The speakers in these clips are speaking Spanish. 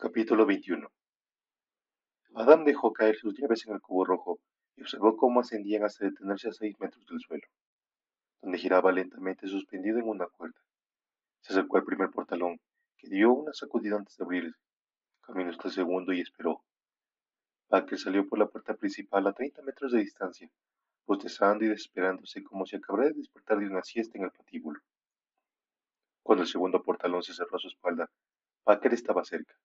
Capítulo 21 Adam dejó caer sus llaves en el cubo rojo y observó cómo ascendían hasta detenerse a seis metros del suelo, donde giraba lentamente suspendido en una cuerda. Se acercó al primer portalón, que dio una sacudida antes de abrirse. Caminó hasta el segundo y esperó. Packer salió por la puerta principal a treinta metros de distancia, bostezando y desesperándose como si acabara de despertar de una siesta en el patíbulo. Cuando el segundo portalón se cerró a su espalda, Packer estaba cerca.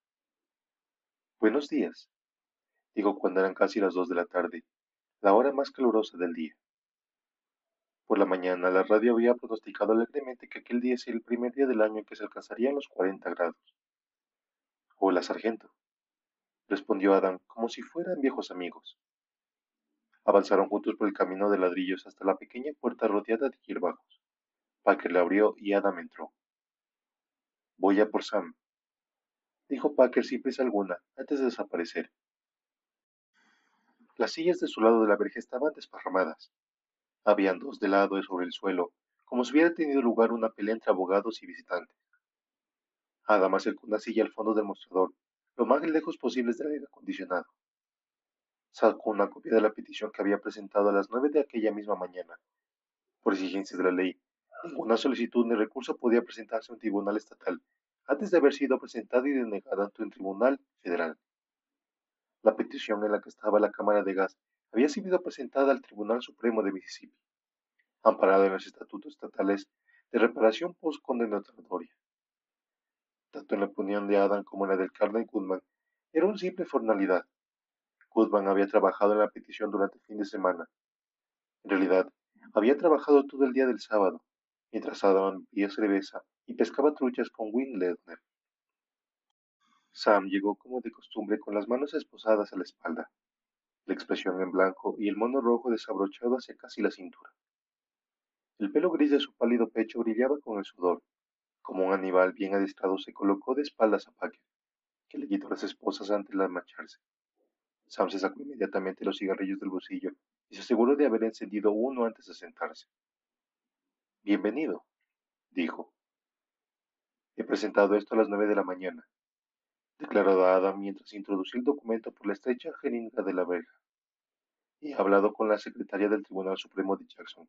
Buenos días, dijo cuando eran casi las dos de la tarde, la hora más calurosa del día. Por la mañana la radio había pronosticado alegremente que aquel día sería el primer día del año en que se alcanzarían los cuarenta grados. Hola, sargento, respondió Adam como si fueran viejos amigos. Avanzaron juntos por el camino de ladrillos hasta la pequeña puerta rodeada de hierbajos. Packer la abrió y Adam entró. Voy a por Sam, dijo Packer sin prisa alguna, antes de desaparecer. Las sillas de su lado de la verja estaban desparramadas. Habían dos de lado sobre el suelo, como si hubiera tenido lugar una pelea entre abogados y visitantes. Adam acercó una silla al fondo del mostrador, lo más lejos posible del aire acondicionado. Sacó una copia de la petición que había presentado a las nueve de aquella misma mañana. Por exigencia de la ley, ninguna solicitud ni recurso podía presentarse a un tribunal estatal antes de haber sido presentada y denegada ante un tribunal federal. La petición en la que estaba la Cámara de Gas había sido presentada al Tribunal Supremo de Mississippi, amparada en los estatutos estatales de reparación postcondenatoria. Tanto en la opinión de Adam como en la del Carney Goodman, era una simple formalidad. Goodman había trabajado en la petición durante fin de semana. En realidad, había trabajado todo el día del sábado, mientras Adam bebía cerveza y pescaba truchas con Win Ledner. Sam llegó como de costumbre con las manos esposadas a la espalda, la expresión en blanco y el mono rojo desabrochado hacia casi la cintura. El pelo gris de su pálido pecho brillaba con el sudor. Como un animal bien adiestrado se colocó de espaldas a Packer, que le quitó las esposas antes de marcharse. Sam se sacó inmediatamente los cigarrillos del bolsillo y se aseguró de haber encendido uno antes de sentarse. Bienvenido, dijo. He presentado esto a las nueve de la mañana, declaró Adam mientras introducía el documento por la estrecha jeringa de la verja. He hablado con la secretaria del Tribunal Supremo de Jackson.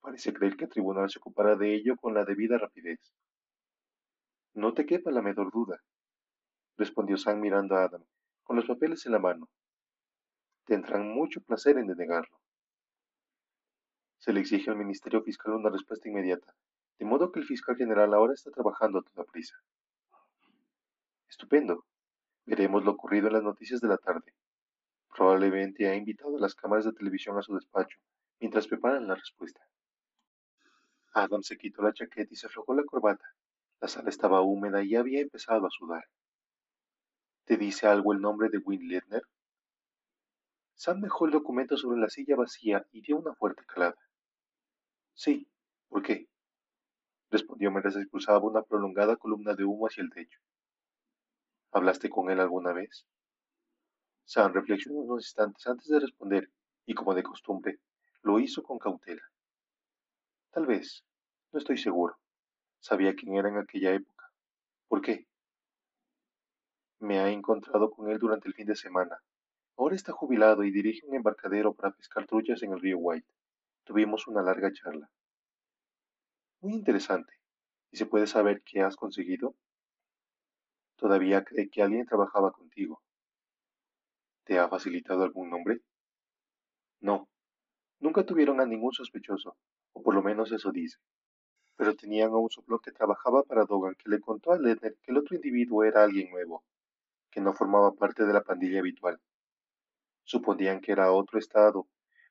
Parece creer que el tribunal se ocupará de ello con la debida rapidez. No te quepa la menor duda, respondió Sam mirando a Adam, con los papeles en la mano. Tendrán mucho placer en denegarlo. Se le exige al Ministerio Fiscal una respuesta inmediata, de modo que el fiscal general ahora está trabajando a toda prisa. Estupendo. Veremos lo ocurrido en las noticias de la tarde. Probablemente ha invitado a las cámaras de televisión a su despacho mientras preparan la respuesta. Adam se quitó la chaqueta y se aflojó la corbata. La sala estaba húmeda y había empezado a sudar. ¿Te dice algo el nombre de Win Ledner? Sam dejó el documento sobre la silla vacía y dio una fuerte calada. Sí, ¿por qué? Respondió mientras expulsaba una prolongada columna de humo hacia el techo. ¿Hablaste con él alguna vez? Sam reflexionó unos instantes antes de responder, y como de costumbre, lo hizo con cautela. Tal vez, no estoy seguro. Sabía quién era en aquella época. ¿Por qué? Me ha encontrado con él durante el fin de semana. Ahora está jubilado y dirige un embarcadero para pescar truchas en el río White. Tuvimos una larga charla. Muy interesante. ¿Y se puede saber qué has conseguido? Todavía cree que alguien trabajaba contigo. ¿Te ha facilitado algún nombre? No. Nunca tuvieron a ningún sospechoso, o por lo menos eso dice. Pero tenían a un soplo que trabajaba para Dogan que le contó a Ledner que el otro individuo era alguien nuevo, que no formaba parte de la pandilla habitual. Suponían que era otro estado,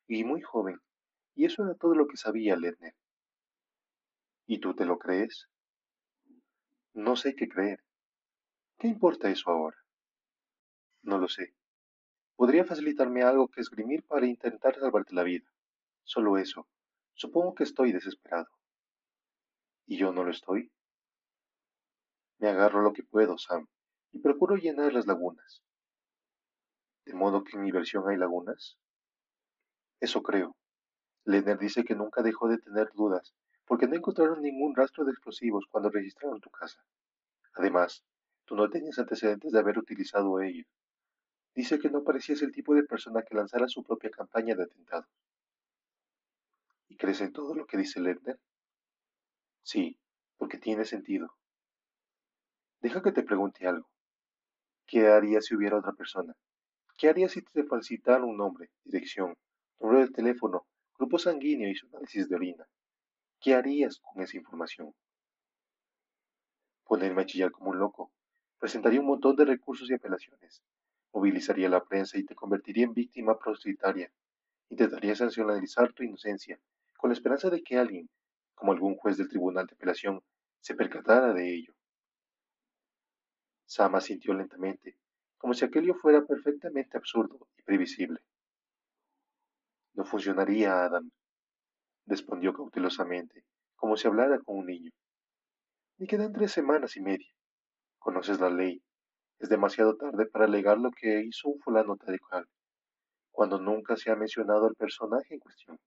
y muy joven, y eso era todo lo que sabía Ledner. ¿Y tú te lo crees? No sé qué creer. ¿Qué importa eso ahora? No lo sé. Podría facilitarme algo que esgrimir para intentar salvarte la vida. Solo eso. Supongo que estoy desesperado. ¿Y yo no lo estoy? Me agarro lo que puedo, Sam, y procuro llenar las lagunas. ¿De modo que en mi versión hay lagunas? Eso creo. Lenner dice que nunca dejó de tener dudas, porque no encontraron ningún rastro de explosivos cuando registraron tu casa. Además, Tú no tenías antecedentes de haber utilizado ello. Dice que no parecías el tipo de persona que lanzara su propia campaña de atentados. ¿Y crees en todo lo que dice Lerner? Sí, porque tiene sentido. Deja que te pregunte algo. ¿Qué harías si hubiera otra persona? ¿Qué harías si te falsitaran un nombre, dirección, número de teléfono, grupo sanguíneo y su análisis de orina? ¿Qué harías con esa información? Ponerme a chillar como un loco. Presentaría un montón de recursos y apelaciones. Movilizaría la prensa y te convertiría en víctima prostitutaria. Intentaría sancionalizar tu inocencia, con la esperanza de que alguien, como algún juez del tribunal de apelación, se percatara de ello. Sama sintió lentamente, como si aquello fuera perfectamente absurdo y previsible. No funcionaría, Adam, respondió cautelosamente, como si hablara con un niño. Me quedan tres semanas y media. Conoces la ley. Es demasiado tarde para alegar lo que hizo un fulano tal cuando nunca se ha mencionado al personaje en cuestión.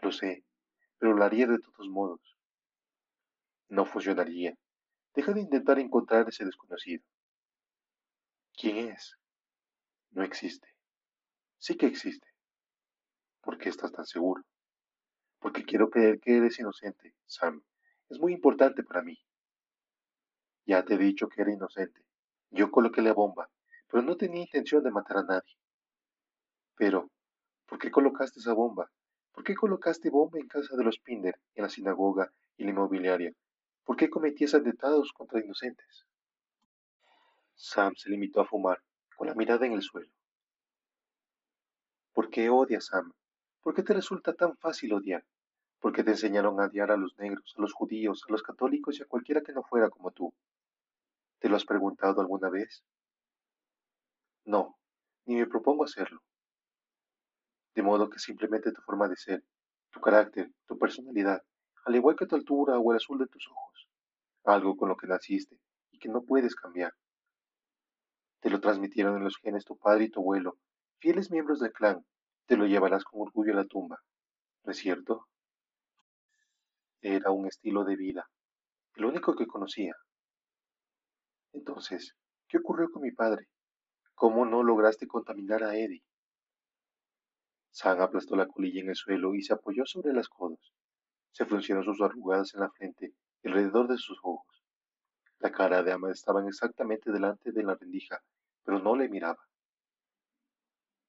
Lo sé, pero lo haría de todos modos. No funcionaría. Deja de intentar encontrar ese desconocido. ¿Quién es? No existe. Sí que existe. ¿Por qué estás tan seguro? Porque quiero creer que eres inocente, Sam. Es muy importante para mí. Ya te he dicho que era inocente. Yo coloqué la bomba, pero no tenía intención de matar a nadie. Pero, ¿por qué colocaste esa bomba? ¿Por qué colocaste bomba en casa de los Pinder, en la sinagoga y la inmobiliaria? ¿Por qué cometías atentados contra inocentes? Sam se limitó a fumar, con la mirada en el suelo. ¿Por qué odias, Sam? ¿Por qué te resulta tan fácil odiar? ¿Por qué te enseñaron a odiar a los negros, a los judíos, a los católicos y a cualquiera que no fuera como tú? ¿Te lo has preguntado alguna vez? No, ni me propongo hacerlo. De modo que simplemente tu forma de ser, tu carácter, tu personalidad, al igual que tu altura o el azul de tus ojos, algo con lo que naciste y que no puedes cambiar. Te lo transmitieron en los genes tu padre y tu abuelo, fieles miembros del clan, te lo llevarás con orgullo a la tumba, ¿no es cierto? Era un estilo de vida, el único que conocía. Entonces, ¿qué ocurrió con mi padre? ¿Cómo no lograste contaminar a Eddie? Sam aplastó la colilla en el suelo y se apoyó sobre las codos. Se fruncieron sus arrugadas en la frente y alrededor de sus ojos. La cara de Ama estaba exactamente delante de la rendija, pero no le miraba.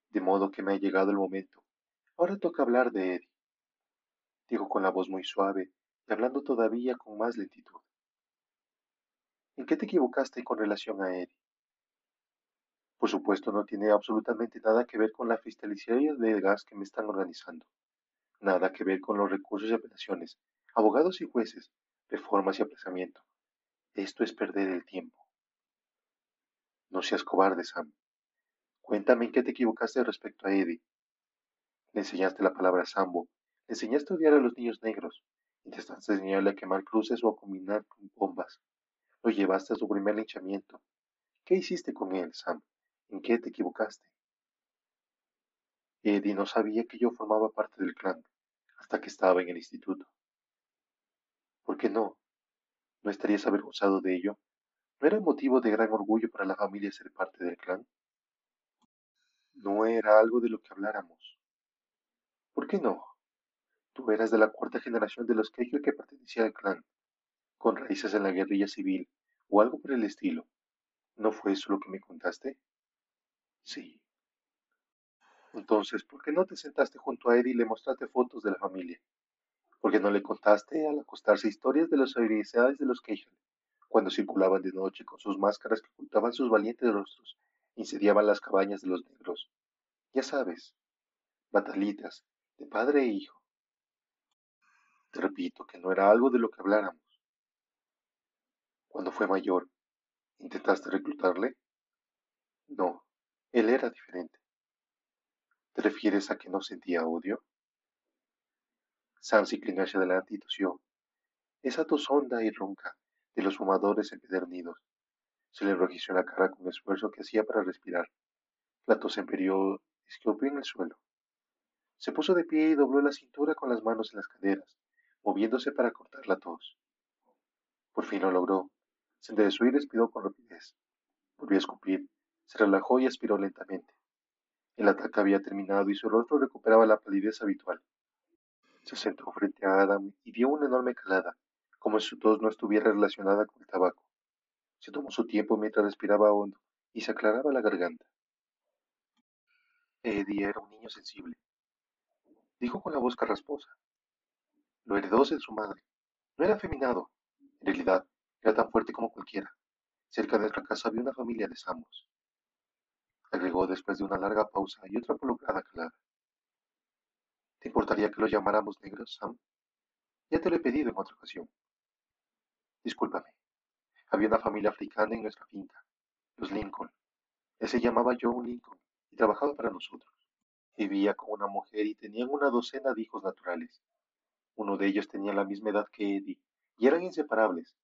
De modo que me ha llegado el momento. Ahora toca hablar de Eddie, dijo con la voz muy suave y hablando todavía con más lentitud. ¿En qué te equivocaste con relación a Eddie? Por supuesto, no tiene absolutamente nada que ver con la fiscalización de gas que me están organizando. Nada que ver con los recursos y apelaciones, abogados y jueces, reformas y aplazamiento. Esto es perder el tiempo. No seas cobarde, Sam. Cuéntame en qué te equivocaste respecto a Eddie. Le enseñaste la palabra sambo, le enseñaste a odiar a los niños negros, intentaste enseñarle a quemar cruces o a combinar con bombas. Lo llevaste a su primer linchamiento. ¿Qué hiciste con él, Sam? ¿En qué te equivocaste? Eddie no sabía que yo formaba parte del clan hasta que estaba en el instituto. ¿Por qué no? ¿No estarías avergonzado de ello? ¿No era motivo de gran orgullo para la familia ser parte del clan? No era algo de lo que habláramos. ¿Por qué no? Tú eras de la cuarta generación de los Kegel que pertenecía al clan con raíces en la guerrilla civil o algo por el estilo. ¿No fue eso lo que me contaste? Sí. Entonces, ¿por qué no te sentaste junto a Eddie y le mostraste fotos de la familia? ¿Por qué no le contaste al acostarse historias de las habilidades de los Keijan, cuando circulaban de noche con sus máscaras que ocultaban sus valientes rostros, incendiaban las cabañas de los negros? Ya sabes, batalitas, de padre e hijo. Te repito que no era algo de lo que habláramos. Cuando fue mayor, ¿intentaste reclutarle? No, él era diferente. ¿Te refieres a que no sentía odio? Sam se inclinó hacia adelante y tosió. Esa tos honda y ronca de los fumadores empedernidos. Se le enrojeció la cara con el esfuerzo que hacía para respirar. La tos emperió escupía en el suelo. Se puso de pie y dobló la cintura con las manos en las caderas, moviéndose para cortar la tos. Por fin lo logró, Se enderezó y respiró con rapidez. Volvió a escupir, se relajó y aspiró lentamente. El ataque había terminado y su rostro recuperaba la palidez habitual. Se sentó frente a Adam y dio una enorme calada, como si su tos no estuviera relacionada con el tabaco. Se tomó su tiempo mientras respiraba hondo y se aclaraba la garganta. Eddie era un niño sensible, dijo con la voz carrasposa. Lo heredó de su madre. No era afeminado. En realidad, era tan fuerte como cualquiera. Cerca de nuestra casa había una familia de Samos. Agregó después de una larga pausa y otra prolongada calada. ¿Te importaría que los llamáramos negros, Sam? Ya te lo he pedido en otra ocasión. Discúlpame. Había una familia africana en nuestra finca, los Lincoln. Él se llamaba John Lincoln y trabajaba para nosotros. Vivía con una mujer y tenían una docena de hijos naturales. Uno de ellos tenía la misma edad que Eddie y eran inseparables,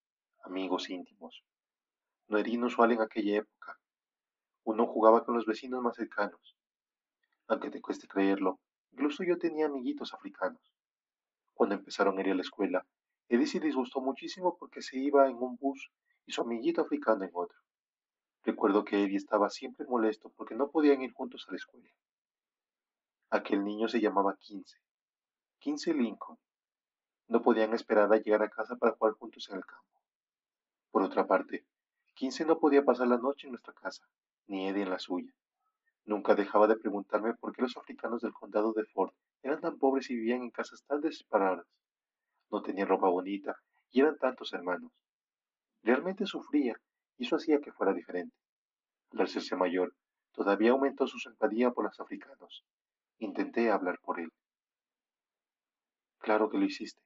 amigos íntimos. No era inusual en aquella época. Uno jugaba con los vecinos más cercanos. Aunque te cueste creerlo, incluso yo tenía amiguitos africanos. Cuando empezaron a ir a la escuela, Eddie se disgustó muchísimo porque se iba en un bus y su amiguito africano en otro. Recuerdo que Eddie estaba siempre molesto porque no podían ir juntos a la escuela. Aquel niño se llamaba Quince. Quince Lincoln. No podían esperar a llegar a casa para jugar juntos en el campo. Por otra parte, Quince no podía pasar la noche en nuestra casa, ni Eddie en la suya. Nunca dejaba de preguntarme por qué los africanos del condado de Ford eran tan pobres y vivían en casas tan desesperadas. No tenían ropa bonita y eran tantos hermanos. Realmente sufría y eso hacía que fuera diferente. Al hacerse mayor, todavía aumentó su simpatía por los africanos Intenté hablar por él. Claro que lo hiciste.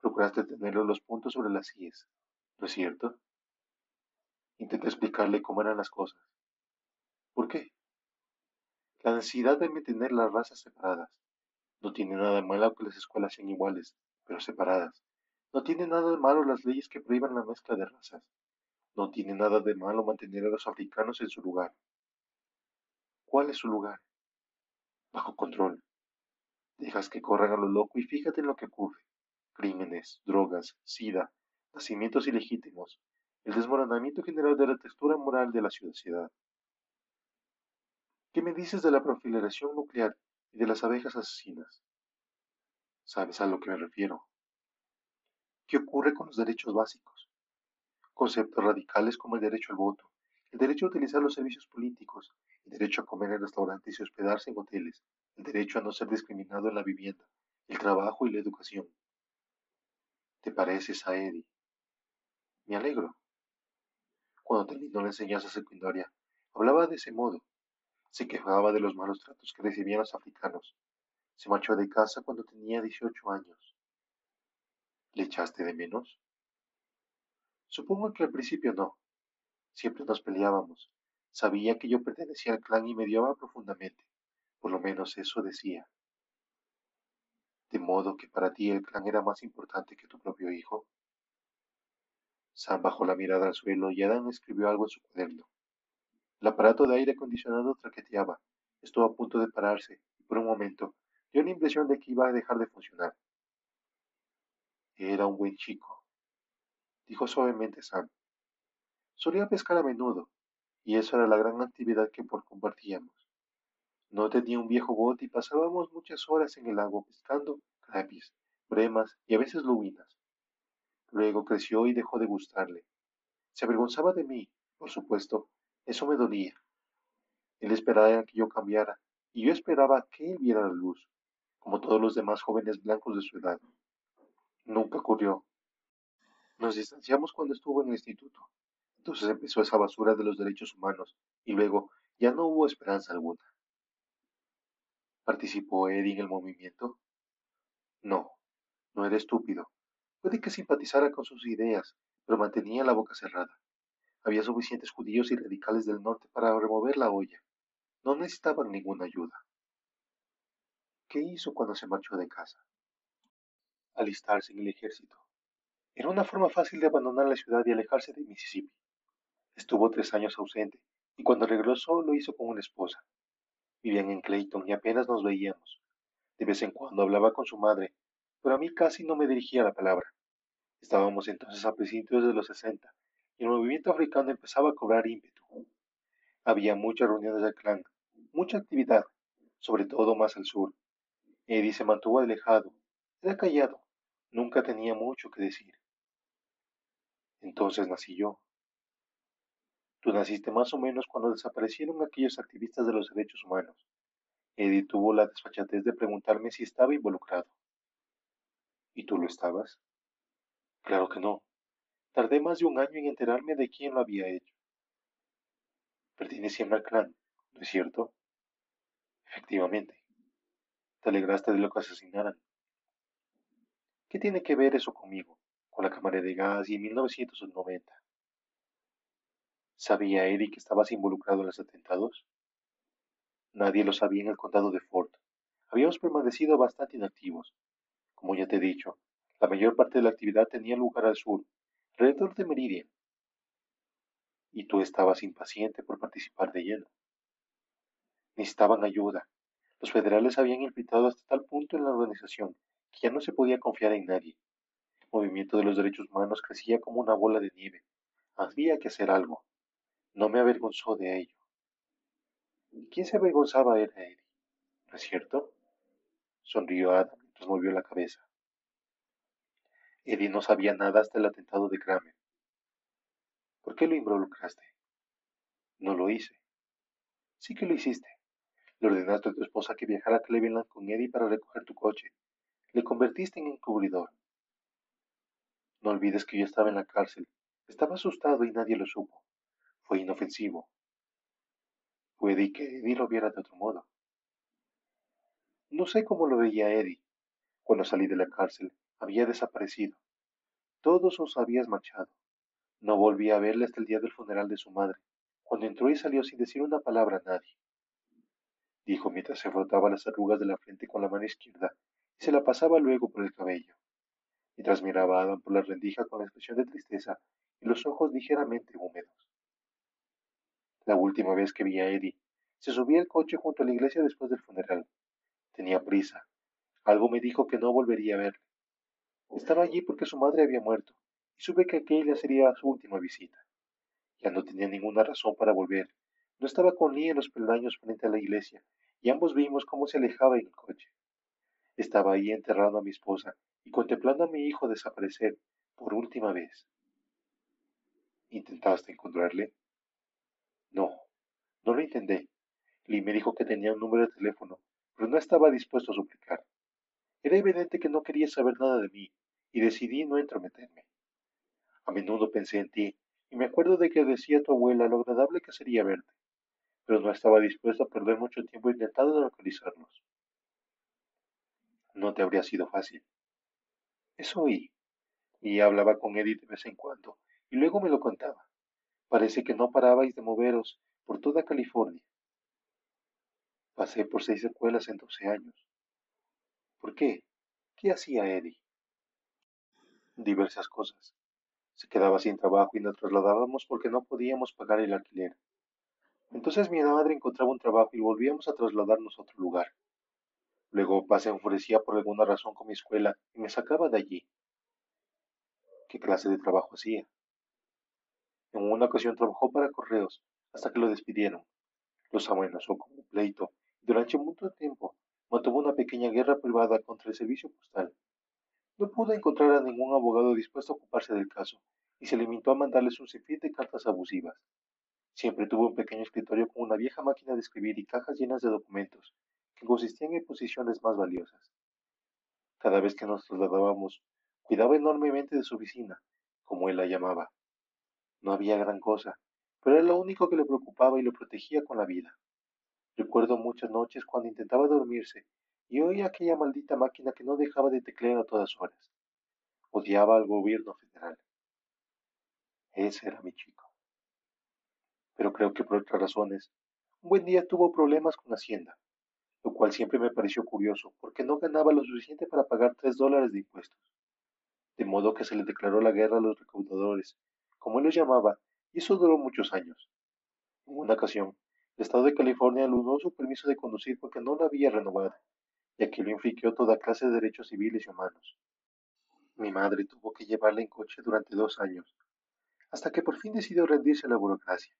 Procuraste tenerle los puntos sobre las sillas, ¿no es cierto? Intenté explicarle cómo eran las cosas. ¿Por qué? La necesidad de mantener las razas separadas. No tiene nada de malo que las escuelas sean iguales, pero separadas. No tiene nada de malo las leyes que prohíban la mezcla de razas. No tiene nada de malo mantener a los africanos en su lugar. ¿Cuál es su lugar? bajo control. Dejas que corran a lo loco y fíjate en lo que ocurre. Crímenes, drogas, sida, nacimientos ilegítimos, el desmoronamiento general de la textura moral de la sociedad. ¿Qué me dices de la proliferación nuclear y de las abejas asesinas? ¿Sabes a lo que me refiero? ¿Qué ocurre con los derechos básicos? Conceptos radicales como el derecho al voto, el derecho a utilizar los servicios políticos, el derecho a comer en restaurantes y hospedarse en hoteles, el derecho a no ser discriminado en la vivienda, el trabajo y la educación. ¿Te pareces a Eddie? Me alegro. Cuando terminó la enseñanza secundaria, hablaba de ese modo. Se quejaba de los malos tratos que recibían los africanos. Se marchó de casa cuando tenía 18 años. ¿Le echaste de menos? Supongo que al principio no. Siempre nos peleábamos, Sabía que yo pertenecía al clan y me odiaba profundamente. Por lo menos eso decía. De modo que para ti el clan era más importante que tu propio hijo. Sam bajó la mirada al suelo y Adam escribió algo en su cuaderno. El aparato de aire acondicionado traqueteaba. Estuvo a punto de pararse y por un momento dio la impresión de que iba a dejar de funcionar. Era un buen chico, dijo suavemente Sam. Solía pescar a menudo y eso era la gran actividad que por compartíamos. No tenía un viejo bote y pasábamos muchas horas en el agua pescando crapis, bremas y a veces lubinas. Luego creció y dejó de gustarle. Se avergonzaba de mí, por supuesto, eso me dolía. Él esperaba que yo cambiara, y yo esperaba que él viera la luz, como todos los demás jóvenes blancos de su edad. Nunca ocurrió. Nos distanciamos cuando estuvo en el instituto. Entonces empezó esa basura de los derechos humanos y luego ya no hubo esperanza alguna. ¿Participó Eddie en el movimiento? No, no era estúpido. Puede que simpatizara con sus ideas, pero mantenía la boca cerrada. Había suficientes judíos y radicales del norte para remover la olla. No necesitaban ninguna ayuda. ¿Qué hizo cuando se marchó de casa? Alistarse en el ejército. Era una forma fácil de abandonar la ciudad y alejarse de Mississippi. Estuvo tres años ausente y cuando regresó lo hizo con una esposa. Vivían en Clayton y apenas nos veíamos. De vez en cuando hablaba con su madre, pero a mí casi no me dirigía la palabra. Estábamos entonces a principios de los sesenta y el movimiento africano empezaba a cobrar ímpetu. Había muchas reuniones del clan, mucha actividad, sobre todo más al sur. Eddie se mantuvo alejado, era callado, nunca tenía mucho que decir. Entonces nací yo. Tú naciste más o menos cuando desaparecieron aquellos activistas de los derechos humanos. Eddie tuvo la desfachatez de preguntarme si estaba involucrado. ¿Y tú lo estabas? Claro que no. Tardé más de un año en enterarme de quién lo había hecho. Pertenecían al clan, ¿no es cierto? Efectivamente. Te alegraste de lo que asesinaran. ¿Qué tiene que ver eso conmigo, con la cámara de gas y en 1990? ¿Sabía Eddie que estabas involucrado en los atentados? Nadie lo sabía en el condado de Fort. Habíamos permanecido bastante inactivos. Como ya te he dicho, la mayor parte de la actividad tenía lugar al sur, alrededor de Meridian. Y tú estabas impaciente por participar de lleno. Necesitaban ayuda. Los federales habían infiltrado hasta tal punto en la organización ya no se podía confiar en nadie. El movimiento de los derechos humanos crecía como una bola de nieve. Había que hacer algo. No me avergonzó de ello. ¿Quién se avergonzaba era Eddie? ¿No es cierto? Sonrió Adam mientras movió la cabeza. Eddie no sabía nada hasta el atentado de Kramer. ¿Por qué lo involucraste? No lo hice. Sí que lo hiciste. Le ordenaste a tu esposa que viajara a Cleveland con Eddie para recoger tu coche. Le convertiste en encubridor. No olvides que yo estaba en la cárcel. Estaba asustado y nadie lo supo. Fue inofensivo. Puede que Eddie lo viera de otro modo. No sé cómo lo veía Eddie. Cuando salí de la cárcel, había desaparecido. Todos os habías marchado. No volví a verle hasta el día del funeral de su madre, cuando entró y salió sin decir una palabra a nadie. Dijo mientras se frotaba las arrugas de la frente con la mano izquierda y se la pasaba luego por el cabello. Mientras miraba a Adam por la rendija con la expresión de tristeza y los ojos ligeramente húmedos. La última vez que vi a Eddie, se subía al coche junto a la iglesia después del funeral. Tenía prisa. Algo me dijo que no volvería a verle. Estaba allí porque su madre había muerto, y supe que aquella sería su última visita. Ya no tenía ninguna razón para volver. No estaba con Lee en los peldaños frente a la iglesia, y ambos vimos cómo se alejaba en el coche. Estaba ahí enterrando a mi esposa y contemplando a mi hijo desaparecer por última vez. ¿Intentaste encontrarle? No, no lo intenté. Lee me dijo que tenía un número de teléfono, pero no estaba dispuesto a suplicar. Era evidente que no quería saber nada de mí, y decidí no entrometerme. A menudo pensé en ti, y me acuerdo de que decía tu abuela lo agradable que sería verte, pero no estaba dispuesto a perder mucho tiempo intentando localizarlos. No te habría sido fácil. Eso oí, y hablaba con Eddie de vez en cuando, y luego me lo contaba. Parece que no parabais de moveros por toda California. Pasé por seis escuelas en doce años. ¿Por qué? ¿Qué hacía Eddie? Diversas cosas. Se quedaba sin trabajo y nos trasladábamos porque no podíamos pagar el alquiler. Entonces mi madre encontraba un trabajo y volvíamos a trasladarnos a otro lugar. Luego papá se enfurecía por alguna razón con mi escuela y me sacaba de allí. ¿Qué clase de trabajo hacía? En una ocasión trabajó para correos hasta que lo despidieron. Los amenazó con un pleito y durante mucho tiempo mantuvo una pequeña guerra privada contra el servicio postal. No pudo encontrar a ningún abogado dispuesto a ocuparse del caso y se limitó a mandarles un sinfín de cartas abusivas. Siempre tuvo un pequeño escritorio con una vieja máquina de escribir y cajas llenas de documentos que consistían en posiciones más valiosas. Cada vez que nos trasladábamos, cuidaba enormemente de su oficina, como él la llamaba. No había gran cosa, pero era lo único que le preocupaba y lo protegía con la vida. Recuerdo muchas noches cuando intentaba dormirse y oía aquella maldita máquina que no dejaba de teclear a todas horas. Odiaba al gobierno federal. Ese era mi chico. Pero creo que por otras razones, un buen día tuvo problemas con Hacienda, lo cual siempre me pareció curioso porque no ganaba lo suficiente para pagar tres dólares de impuestos. De modo que se le declaró la guerra a los recaudadores como él los llamaba, y eso duró muchos años. En una ocasión, el Estado de California anuló su permiso de conducir porque no lo había renovado, ya que lo infringió toda clase de derechos civiles y humanos. Mi madre tuvo que llevarla en coche durante dos años. hasta que por fin decidió rendirse a la burocracia.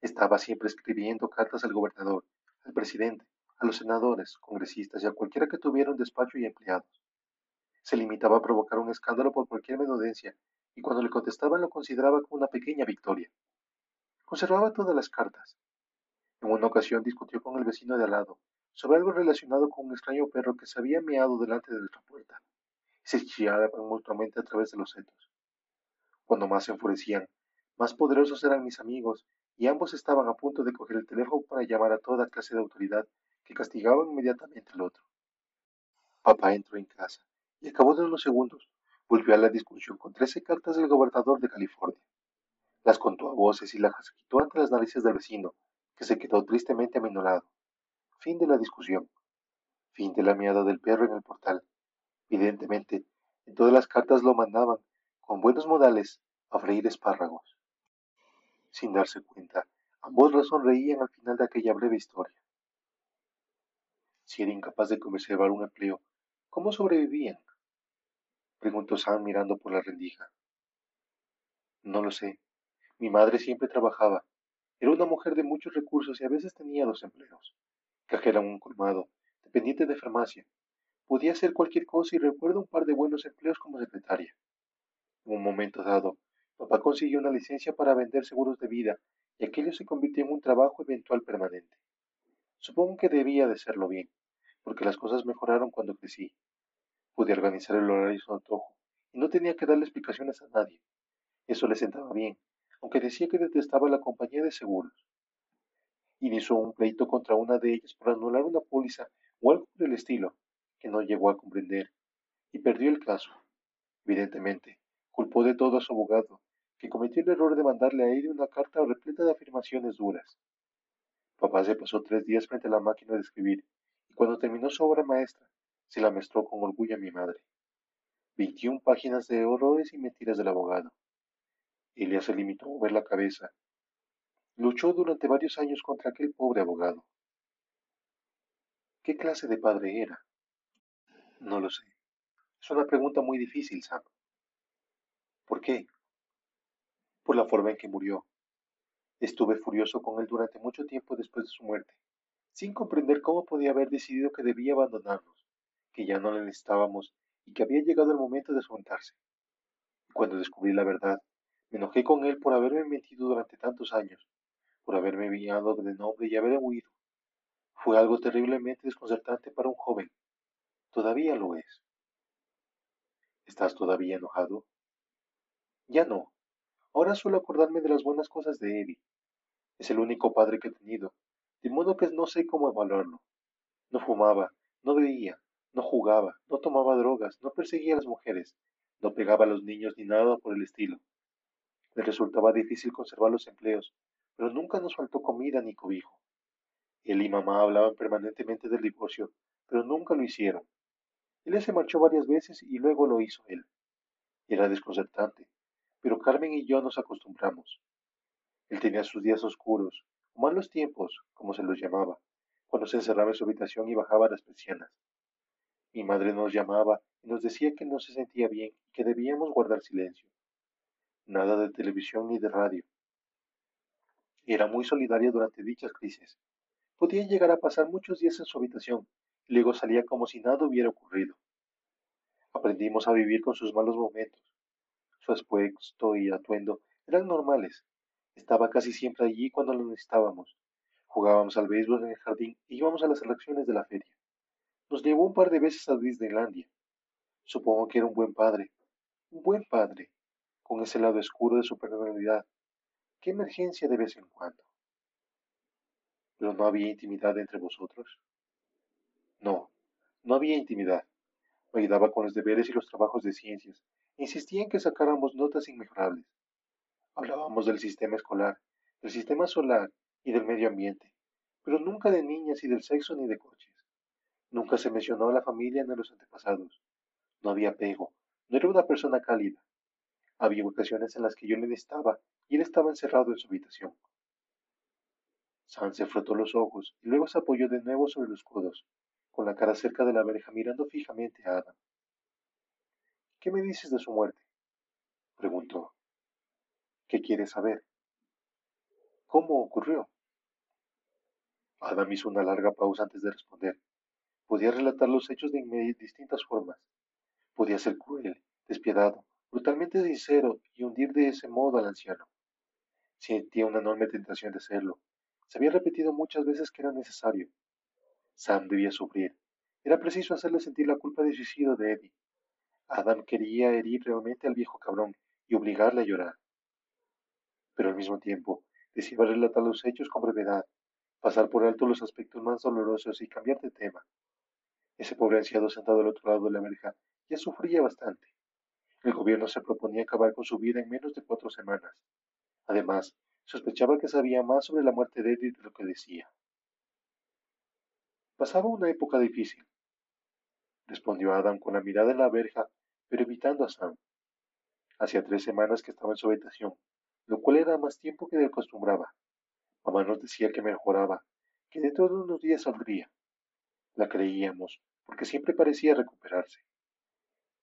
Estaba siempre escribiendo cartas al gobernador, al presidente, a los senadores, congresistas y a cualquiera que tuviera un despacho y empleados. Se limitaba a provocar un escándalo por cualquier menudencia y cuando le contestaban lo consideraba como una pequeña victoria. Conservaba todas las cartas. En una ocasión discutió con el vecino de al lado sobre algo relacionado con un extraño perro que se había meado delante de nuestra puerta y se chillaban mutuamente a través de los setos. Cuando más se enfurecían, más poderosos eran mis amigos y ambos estaban a punto de coger el teléfono para llamar a toda clase de autoridad que castigaban inmediatamente al otro. Papá entró en casa y acabó de unos segundos volvió a la discusión con trece cartas del gobernador de California. Las contó a voces y las agitó ante las narices del vecino, que se quedó tristemente aminorado. Fin de la discusión. Fin de la miada del perro en el portal. Evidentemente, en todas las cartas lo mandaban, con buenos modales, a freír espárragos. Sin darse cuenta, ambos sonreían al final de aquella breve historia. Si era incapaz de conservar un empleo, ¿cómo sobrevivían? preguntó Sam mirando por la rendija. No lo sé. Mi madre siempre trabajaba. Era una mujer de muchos recursos y a veces tenía dos empleos. Cajera en un colmado, dependiente de farmacia. Podía hacer cualquier cosa y recuerdo un par de buenos empleos como secretaria. En un momento dado, papá consiguió una licencia para vender seguros de vida y aquello se convirtió en un trabajo eventual permanente. Supongo que debía de serlo bien, porque las cosas mejoraron cuando crecí. Pude organizar el horario a su antojo y no tenía que darle explicaciones a nadie. Eso le sentaba bien, aunque decía que detestaba la compañía de seguros. Inició un pleito contra una de ellas por anular una póliza o algo por el estilo, que no llegó a comprender, y perdió el caso. Evidentemente, culpó de todo a su abogado, que cometió el error de mandarle a ella una carta repleta de afirmaciones duras. Papá se pasó tres días frente a la máquina de escribir, cuando terminó su obra maestra, se la mostró con orgullo a mi madre. Veintiún páginas de horrores y mentiras del abogado. Elia se limitó a mover la cabeza. Luchó durante varios años contra aquel pobre abogado. ¿Qué clase de padre era? No lo sé. Es una pregunta muy difícil, Sam. ¿Por qué? Por la forma en que murió. Estuve furioso con él durante mucho tiempo después de su muerte, sin comprender cómo podía haber decidido que debía abandonarnos que ya no le necesitábamos y que había llegado el momento de soltarse. Y cuando descubrí la verdad, me enojé con él por haberme mentido durante tantos años, por haberme enviado de nombre y haber huido. Fue algo terriblemente desconcertante para un joven. Todavía lo es. ¿Estás todavía enojado? Ya no. Ahora suelo acordarme de las buenas cosas de Eddie. Es el único padre que he tenido, de que no sé cómo evaluarlo. No fumaba, no bebía, no jugaba, no tomaba drogas, no perseguía a las mujeres, no pegaba a los niños ni nada por el estilo. Le resultaba difícil conservar los empleos, pero nunca nos faltó comida ni cobijo. Él y mamá hablaban permanentemente del divorcio, pero nunca lo hicieron. Él se marchó varias veces y luego lo hizo él. Era desconcertante, pero Carmen y yo nos acostumbramos. Él tenía sus días oscuros, malos tiempos, como se los llamaba, cuando se encerraba en su habitación y bajaba las persianas. Mi madre nos llamaba y nos decía que no se sentía bien y que debíamos guardar silencio. Nada de televisión ni de radio. Era muy solidaria durante dichas crisis. Podía llegar a pasar muchos días en su habitación y luego salía como si nada hubiera ocurrido. Aprendimos a vivir con sus malos momentos. Su aspecto y atuendo eran normales. Estaba casi siempre allí cuando lo necesitábamos. Jugábamos al béisbol en el jardín y íbamos a las elecciones de la feria. Nos llevó un par de veces a Disneylandia. Supongo que era un buen padre. Un buen padre, con ese lado oscuro de su personalidad. Qué emergencia de vez en cuando. Pero no había intimidad entre vosotros. No, no había intimidad. Me ayudaba con los deberes y los trabajos de ciencias. Insistía en que sacáramos notas inmejorables. Hablábamos del sistema escolar, del sistema solar y del medio ambiente, pero nunca de niñas y del sexo ni de coches. Nunca se mencionó a la familia ni a los antepasados. No había apego. No era una persona cálida. Había ocasiones en las que yo le necesitaba y él estaba encerrado en su habitación. Sam se frotó los ojos y luego se apoyó de nuevo sobre los codos, con la cara cerca de la verja mirando fijamente a Adam. ¿Qué me dices de su muerte? preguntó. ¿Qué quieres saber? ¿Cómo ocurrió? Adam hizo una larga pausa antes de responder. Podía relatar los hechos de distintas formas. Podía ser cruel, despiadado, brutalmente sincero y hundir de ese modo al anciano. Sentía una enorme tentación de hacerlo. Se había repetido muchas veces que era necesario. Sam debía sufrir. Era preciso hacerle sentir la culpa del suicidio de Eddie. Adam quería herir realmente al viejo cabrón y obligarle a llorar. Pero al mismo tiempo, deseaba relatar los hechos con brevedad, pasar por alto los aspectos más dolorosos y cambiar de tema. Ese pobre anciano sentado al otro lado de la verja ya sufría bastante. El gobierno se proponía acabar con su vida en menos de cuatro semanas. Además, sospechaba que sabía más sobre la muerte de Eddie de lo que decía. Pasaba una época difícil, respondió Adam con la mirada en la verja, pero evitando a Sam. Hacía tres semanas que estaba en su habitación, lo cual era más tiempo que de acostumbraba. Mamá nos decía que mejoraba, que dentro de unos días saldría. La creíamos, porque siempre parecía recuperarse.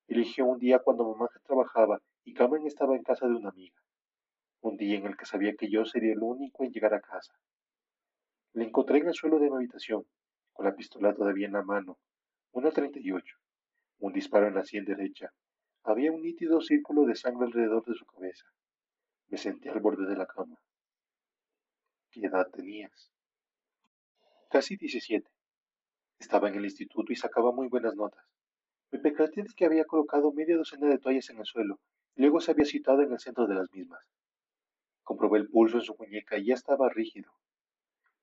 Eligió un día cuando mamá trabajaba y Carmen estaba en casa de una amiga. Un día en el que sabía que yo sería el único en llegar a casa. Le encontré en el suelo de mi habitación, con la pistola todavía en la mano, una 38, un disparo en la sien derecha. Había un nítido círculo de sangre alrededor de su cabeza. Me senté al borde de la cama. ¿Qué edad tenías? Casi 17. Estaba en el instituto y sacaba muy buenas notas. Me percaté de que había colocado media docena de toallas en el suelo y luego se había citado en el centro de las mismas. Comprobé el pulso en su muñeca y ya estaba rígido.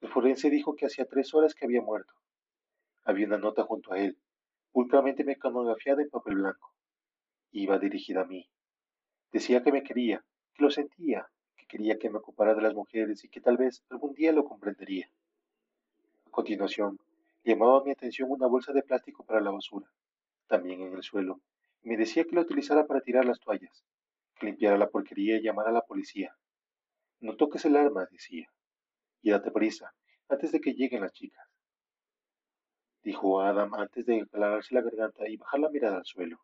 El forense dijo que hacía tres horas que había muerto. Había una nota junto a él, pulcramente mecanografiada en papel blanco. Iba dirigida a mí. Decía que me quería, que lo sentía, quería que me ocupara de las mujeres y que tal vez algún día lo comprendería. A continuación, llamaba mi atención una bolsa de plástico para la basura, también en el suelo, y me decía que la utilizara para tirar las toallas, que limpiara la porquería y llamara a la policía. No toques el arma, decía, y date prisa, antes de que lleguen las chicas. Dijo Adam antes de aclararse la garganta y bajar la mirada al suelo.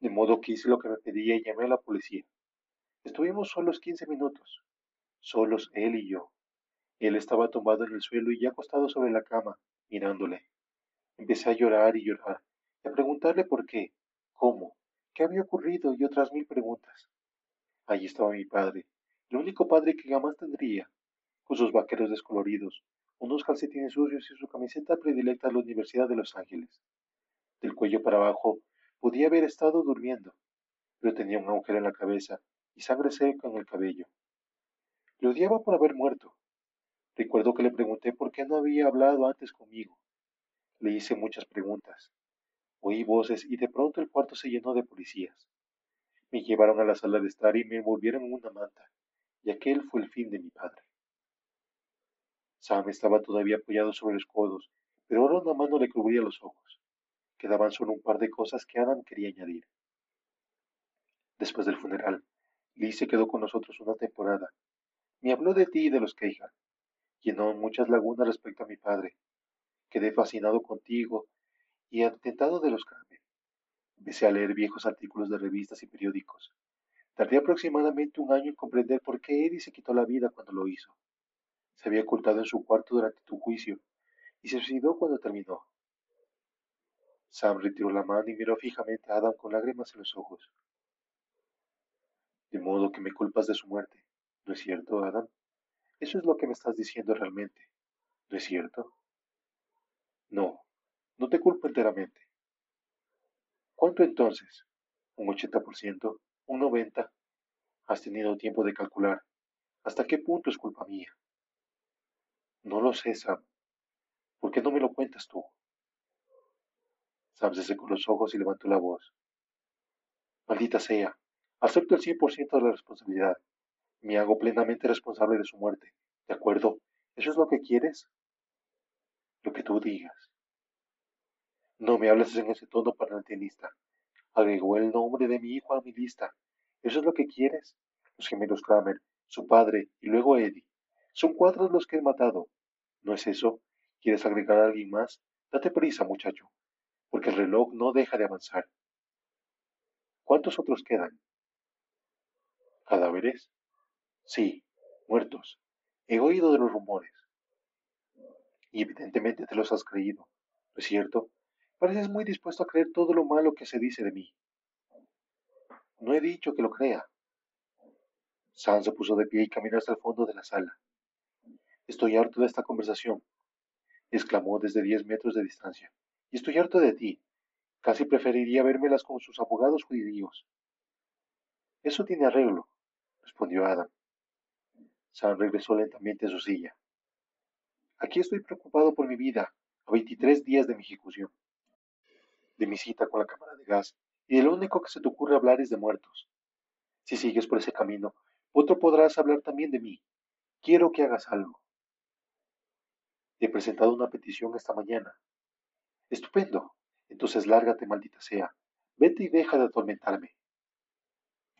De modo que hice lo que me pedía y llamé a la policía. Estuvimos solos quince minutos, solos él y yo. Él estaba tumbado en el suelo y ya acostado sobre la cama, mirándole. Empecé a llorar y llorar, y a preguntarle por qué, cómo, qué había ocurrido y otras mil preguntas. Allí estaba mi padre, el único padre que jamás tendría, con sus vaqueros descoloridos, unos calcetines sucios y su camiseta predilecta a la Universidad de Los Ángeles. Del cuello para abajo podía haber estado durmiendo, pero tenía un agujero en la cabeza y sangre seca en el cabello. Le odiaba por haber muerto. Recuerdo que le pregunté por qué no había hablado antes conmigo. Le hice muchas preguntas. Oí voces y de pronto el cuarto se llenó de policías. Me llevaron a la sala de estar y me envolvieron en una manta, y aquel fue el fin de mi padre. Sam estaba todavía apoyado sobre los codos, pero ahora una mano le cubría los ojos. Quedaban solo un par de cosas que Adam quería añadir. Después del funeral, Lee se quedó con nosotros una temporada. Me habló de ti y de los Keihan. Llenó muchas lagunas respecto a mi padre. Quedé fascinado contigo y atentado de los Carmen. Empecé a leer viejos artículos de revistas y periódicos. Tardé aproximadamente un año en comprender por qué Eddie se quitó la vida cuando lo hizo. Se había ocultado en su cuarto durante tu juicio y se suicidó cuando terminó. Sam retiró la mano y miró fijamente a Adam con lágrimas en los ojos. De modo que me culpas de su muerte. ¿No es cierto, Adam? Eso es lo que me estás diciendo realmente. ¿No es cierto? No, no te culpo enteramente. ¿Cuánto entonces? ¿Un 80%? ¿Un 90%? Has tenido tiempo de calcular. ¿Hasta qué punto es culpa mía? No lo sé, Sam. ¿Por qué no me lo cuentas tú? Sam se secó los ojos y levantó la voz. Maldita sea, Acepto el 100% de la responsabilidad. Me hago plenamente responsable de su muerte. ¿De acuerdo? ¿Eso es lo que quieres? Lo que tú digas. No me hables en ese tono parentalista. Agregó el nombre de mi hijo a mi lista. ¿Eso es lo que quieres? Los gemelos Kramer, su padre y luego Eddie. Son cuatro los que he matado. ¿No es eso? ¿Quieres agregar a alguien más? Date prisa, muchacho, porque el reloj no deja de avanzar. ¿Cuántos otros quedan? ¿Cadáveres? Sí, muertos. He oído de los rumores. Y evidentemente te los has creído, ¿no es cierto? Pareces muy dispuesto a creer todo lo malo que se dice de mí. No he dicho que lo crea. Sam se puso de pie y caminó hasta el fondo de la sala. Estoy harto de esta conversación, exclamó desde diez metros de distancia. Y estoy harto de ti. Casi preferiría vérmelas con sus abogados judíos. Eso tiene arreglo, respondió Adam. Sam regresó lentamente a su silla. Aquí estoy preocupado por mi vida, a 23 días de mi ejecución, de mi cita con la cámara de gas, y de lo único que se te ocurre hablar es de muertos. Si sigues por ese camino, otro podrás hablar también de mí. Quiero que hagas algo. Te he presentado una petición esta mañana. Estupendo. Entonces lárgate, maldita sea. Vete y deja de atormentarme.